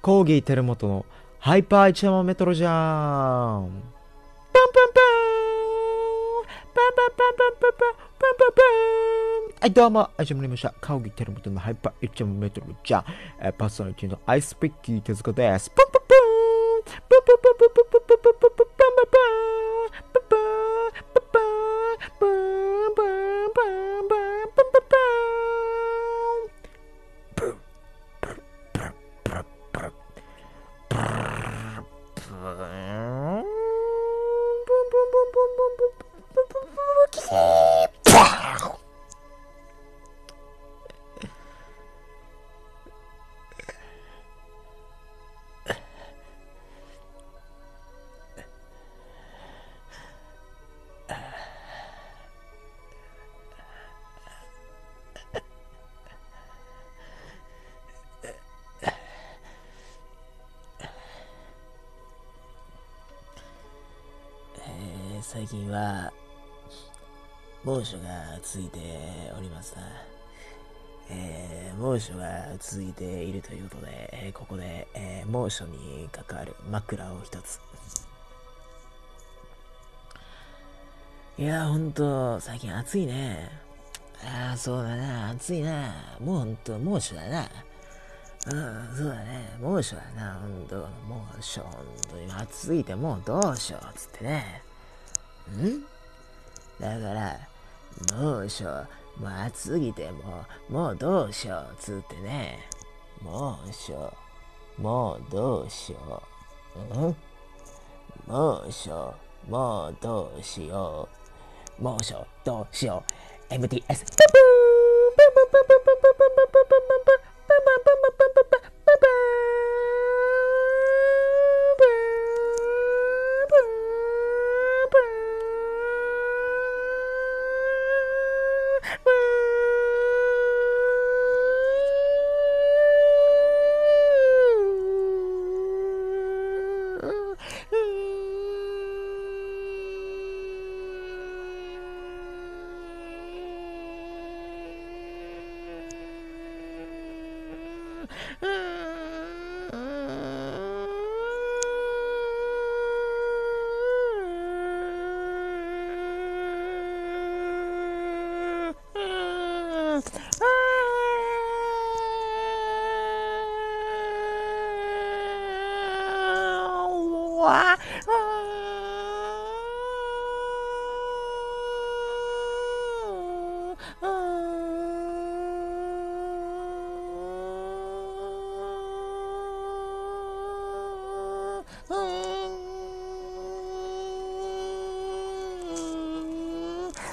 コーギーテルモトのハイパー一マメトロじゃーん。パンパンパンパンパンパンパンパンパンパンパンパンはい、どうも、始まりました。コーギー輝元のハイパー一山メトロじゃーン。え、パーソナリティのアイスピッキー手塚です。パンパンパンパンパンパンパンパンパンパンパンパンパンパン最近は猛暑が続いておりますな。えー、猛暑が続いているということで、えー、ここで、えー、猛暑に関わる枕を一つ。いやー、ほんと、最近暑いね。ああ、そうだな、暑いな。もうほんと、猛暑だな。うん、そうだね。猛暑だな、ほんと。猛暑、ほんとに暑いてもうどうしよう、つってね。だから、猛暑、もう暑すぎてもう、もうどうしよう、つってね。猛暑、もうどうしよう。ん猛暑、もうどうしよう。猛暑、どうしよう。MTS。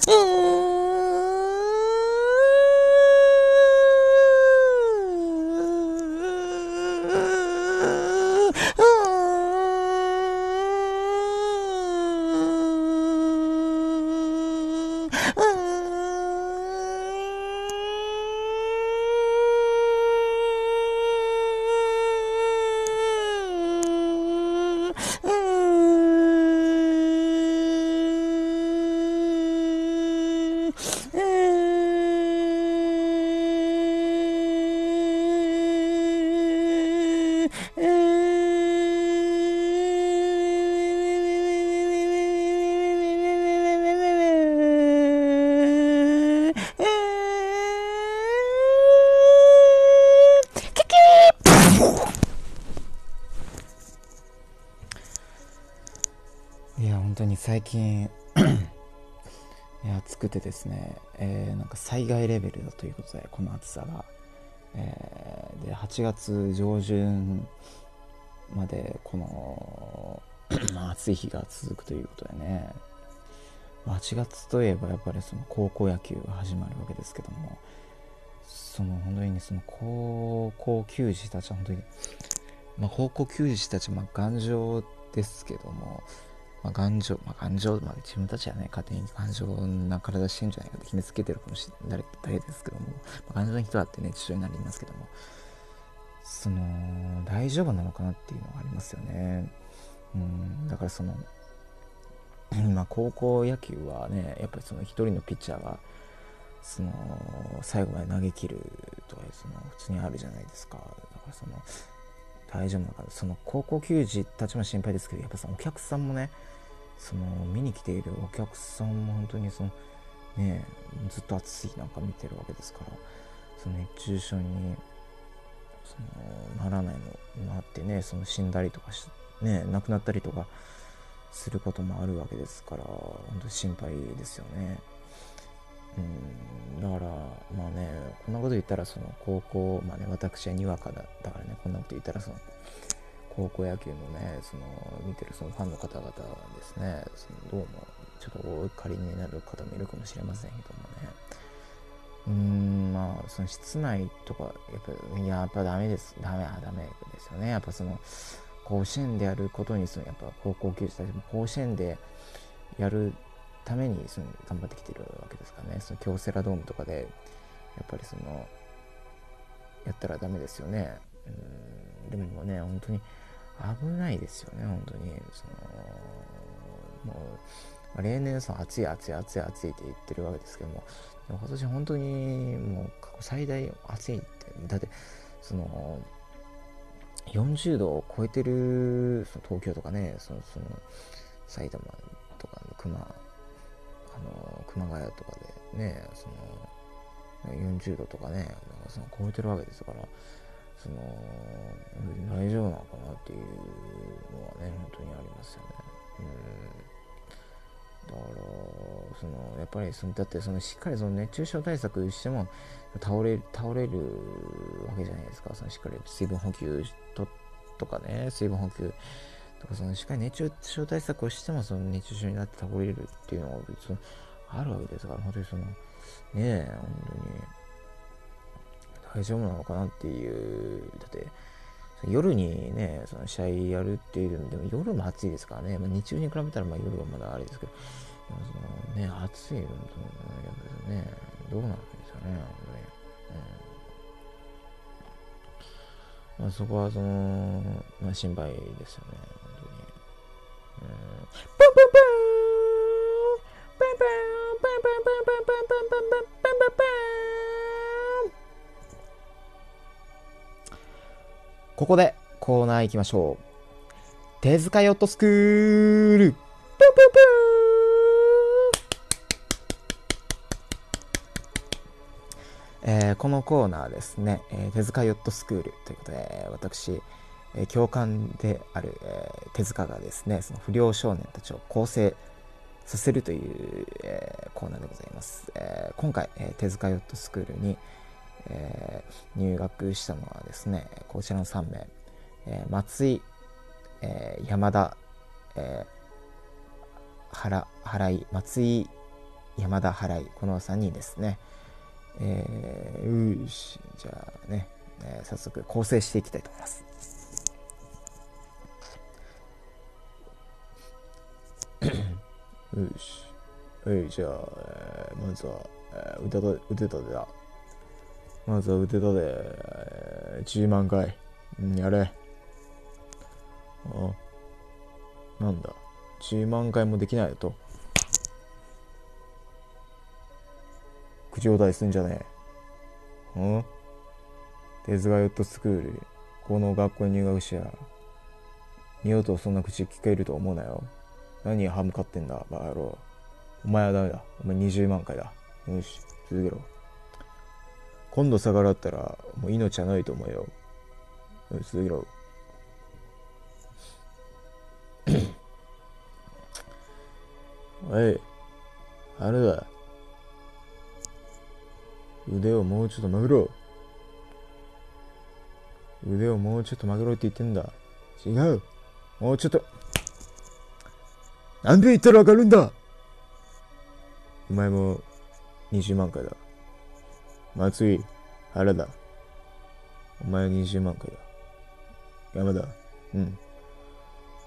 Ooh. 最近 暑くてですね、えー、なんか災害レベルだということでこの暑さが、えー、で8月上旬までこの、暑い日が続くということでね。8月といえばやっぱりその高校野球が始まるわけですけどもその本当にその高校球児たちは本当にまあ、高校球児たちまあ頑丈ですけどもまあ、頑丈、まあ、頑丈、まあ、自分たちはね、勝手に頑丈な体してるんじゃないかって決めつけてるかもしれない、誰ですけども、まあ、頑丈な人だってね、父親になりますけども、その、大丈夫なのかなっていうのがありますよね。うん、だからその、今、高校野球はね、やっぱりその一人のピッチャーが、その、最後まで投げ切るとか、その、普通にあるじゃないですか。だからその、大丈夫なのかその高校球児たちも心配ですけどやっぱそのお客さんもねその見に来ているお客さんも本当にそのねずっと暑い中見てるわけですからその熱中症にそのならないのなってねその死んだりとかしね亡くなったりとかすることもあるわけですから本当に心配ですよね。うん、だからまあねこんなこと言ったらその高校まあね私はにわかだだからねこんなこと言ったらその高校野球のねその見てるそのファンの方々はですねそのどうもちょっとお怒りになる方もいるかもしれませんけどもね。うーんまあその室内とかやっぱやっぱダメです。ダメはダメですよね。やっぱその甲子園でやることにそのやっぱ高校球児たちも甲子園でやるためにその頑張ってきてるわけですからね。その京セラドームとかでやっぱりそのやったらダメですよね。うんでもね本当に危ないですよね本当に。そのもう例年その暑い暑い暑い暑いって言ってるわけですけどもでも今年本当にもう過去最大暑いって。だってその40度を超えてるその東京とかねそのその埼玉とか熊あの熊谷とかでねその40度とかねなんかその超えてるわけですから。その大丈夫なのかなっていうのはね本当にありますよね。うん。だからそのやっぱりそのだってそのしっかりその熱中症対策しても倒れ倒れるわけじゃないですか。そのしっかり水分補給ととかね水分補給とかそのしっかり熱中症対策をしてもその熱中症になって倒れるっていうのが別にあるわけですから本当にそのねえ本当に。大丈夫なのかなっていう。だって夜にねその試合やるっていうのでも夜も暑いですからね、まあ、日中に比べたらまあ夜はまだあれですけど。そのね暑いのとやっね。どうなるんですよね本当に、うん。まあ、そこはその、まあ、心配ですよね。本当に、うん、パンパンパンパンパンパンパンパンパンパンパンパンパンパンパンここでコーナー行きましょう。手塚ヨットスクールプンプンプーえーこのコーナーですね、えー手塚ヨットスクールということで、私、えー教官である、えー手塚がですね、その不良少年たちを構成させるという、えーコーナーでございます。えー今回、えー手塚ヨットスクールに、えー入学したのはですね、こちらの3名、えー松井、えー山田、えー原原井、松井、山田、原井、この3人ですね。えー、うし、じゃあね、えー早速構成していきたいと思います。よし。はい、じゃあ、えーまずは、えー腕と腕立てだ。まずは腕立て、えー10万回。うん、やれ。あ、なんだ。10万回もできないと。口答えすんじゃねえ。うん？手塚ヨットスクール、この学校に入学しや、二度とそんな口聞けると思うなよ。何歯向かってんだ、バカ野郎。お前はダメだ。お前20万回だ。よし、続けろ。今度逆らったら、もう命はないと思うよ。続けろ。おい、あれだ。腕をもうちょっと曲げろ。腕をもうちょっと曲げろって言ってんだ。違う。もうちょっと。なんで言ったらわかるんだお前も20万回だ。松井、原田。お前は20万回だ。山田。うん。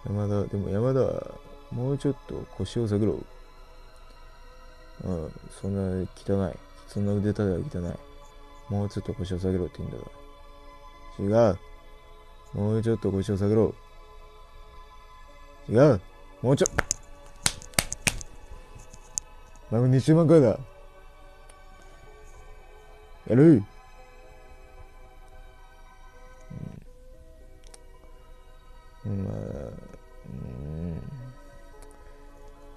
山田、でも山田はもうちょっと腰を下げろ。うん、そんな汚い。そんな腕立ては汚い。もうちょっと腰を下げろって言うんだが。違う。もうちょっと腰を下げろ。違う。もうちょ。お前も20万回だ。やる。うん。まあ、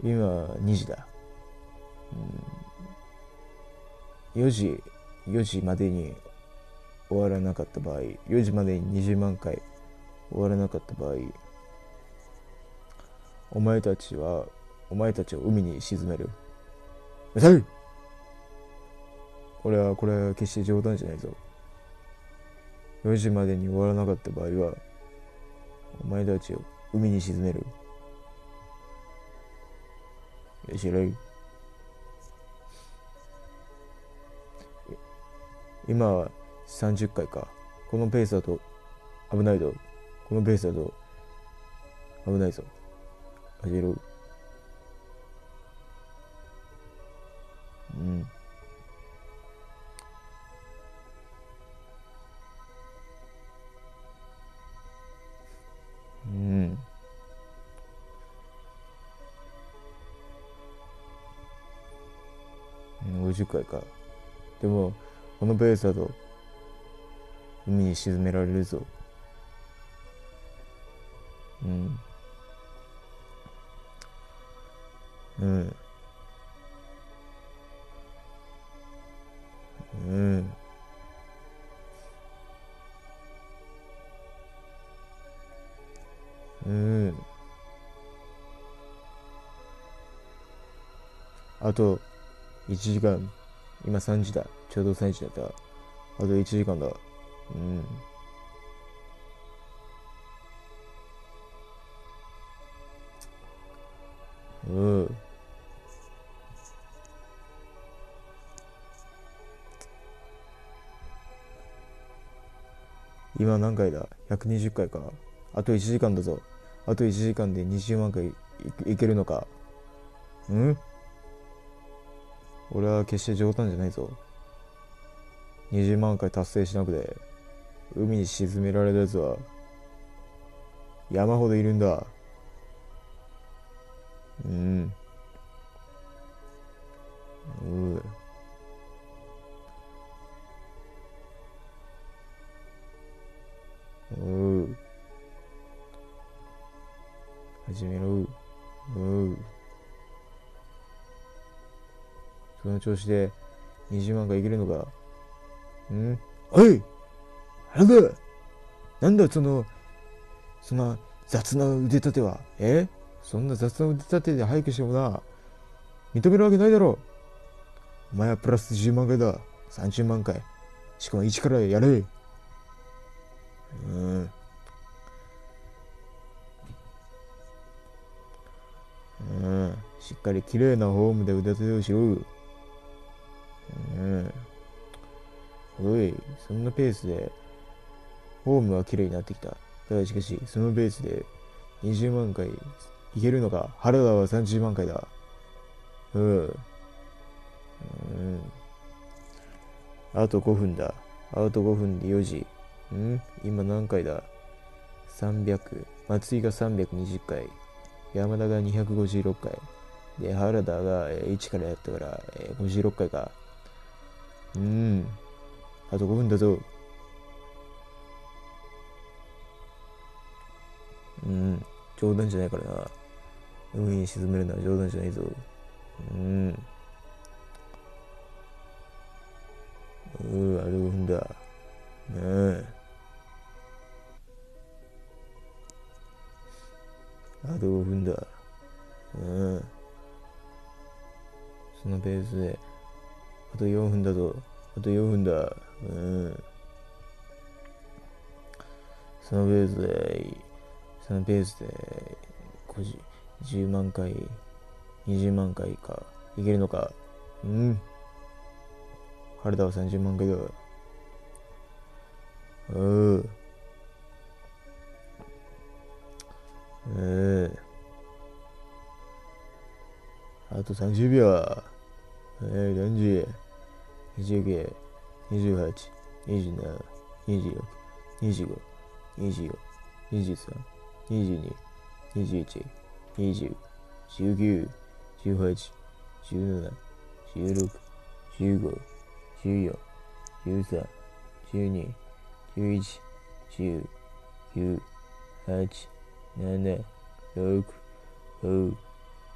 うん、今2時だ、うん、4時4時までに終わらなかった場合4時までに20万回終わらなかった場合お前たちはお前たちを海に沈める。うる。さい俺はこれは決して冗談じゃないぞ。4時までに終わらなかった場合はお前たちを海に沈める。よしろい今は30回か。このペースだと危ないぞ。このペースだと危ないぞ。始めろううん。うん50回かでもこのペースだと海に沈められるぞ。うん。うん。うん。うん。あと1時間今3時だちょうど3時だったあと1時間だうんうん今何回だ ?120 回か。あと1時間だぞ。あと1時間で20万回いけるのか。うん？俺は決して冗談じゃないぞ。20万回達成しなくて、海に沈められたやつは、山ほどいるんだ。うん。うおう。始めろ。おう。その調子で20万がいけるのかん？おいなんだなんだその、そんな雑な腕立てはえ？そんな雑な腕立てで早くしてもな、認めるわけないだろうお前はプラス10万回だ。30万回。しかも1からやれ。うん。うん。しっかり綺麗なフォームで腕立てをしろ。うん。おい、そんなペースで、フォームは綺麗になってきた。ただしかし、そのペースで20万回いけるのか？原田は30万回だ。うん。うん。あと5分だ。あと5分で4時。ん？今何回だ ?300。松井が320回。山田が256回。で、原田が1からやったから、56回か。うん。あと5分だぞ。うん。冗談じゃないからな。海に沈めるのは冗談じゃないぞ。うん。うー、あと5分だ。ねえ。あと5分だ。うん。そのペースで、あと4分だぞ。あと4分だ。うん。そのペースで、そのペースで、10万回、20万回か、いけるのか。うん。原田は30万回だ。うん。ええあと30秒。えー、何時？え40、29、28、27、26、25、24、23、22、21、20、19、18、17、16、15、14、13、12、11、10、9、8、7、6、5、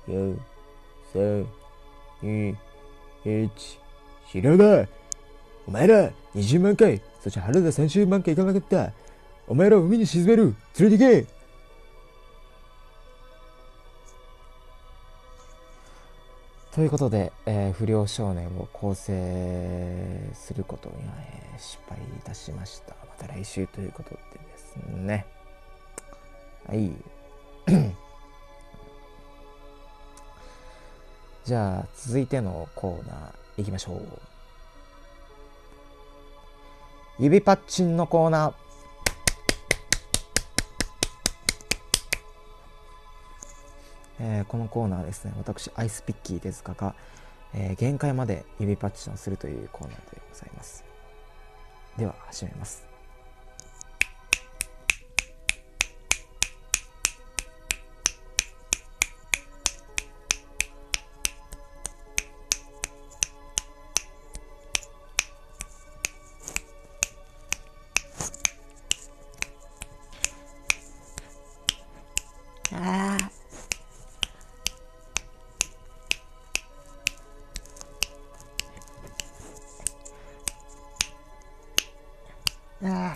4、3、2、1。知らないお前ら20万回、そして原田30万回いかなかった。お前らを海に沈める連れて行けということで、えー、不良少年を構成することに、えー、失敗いたしました。また来週ということでですね。はい。じゃあ、続いてのコーナーいきましょう。指パッチンのコーナー。えー、このコーナーですね、私、アイスピッキーですが、えー、限界まで指パッチンをするというコーナーでございます。では、始めます。Ah.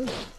Ooh.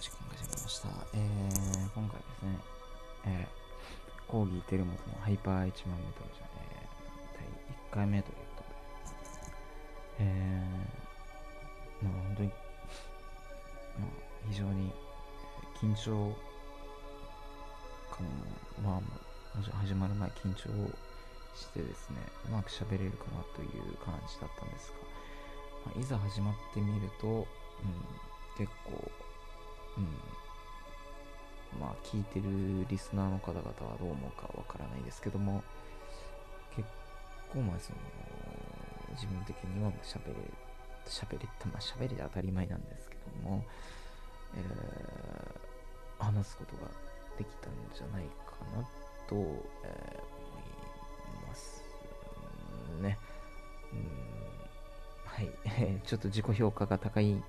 ディングトークの時間が始まりました。えー、今回ですね、えー、コーギーテルモトのハイパー1万メートルじゃ、え、第1回目ということで、えー、まあ本当に、まあ非常に緊張感も、まあ、始まる前緊張をしてですね、うまく喋れるかなという感じだったんですが、まあ、いざ始まってみると、うん、結構、うん、まあ聞いてるリスナーの方々はどう思うかわからないですけども、結構まあその、自分的には喋れ、喋れた、まあ喋れて当たり前なんですけども、えー、話すことができたんじゃないかなと、えーね。うん、はい。ちょっと自己評価が高い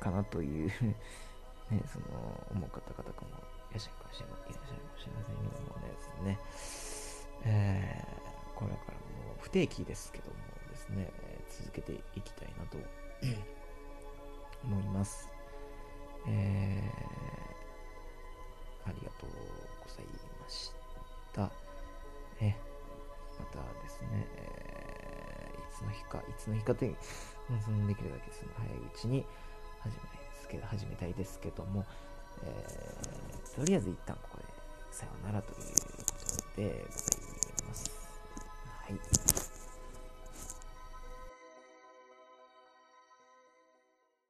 かなという ね、その、思う方々もいらっしゃるかもしれません、いらっしゃるかもしれませんけどもねですね、えー、これからも不定期ですけどもですね、続けていきたいなと思います。えー、ありがとうございました。えまたですね、えー、いつの日か、いつの日かという、できるだけその早いうちに始めたいですけど、始めたいですけども、えー、とりあえず一旦ここでさようならということでございます。はい。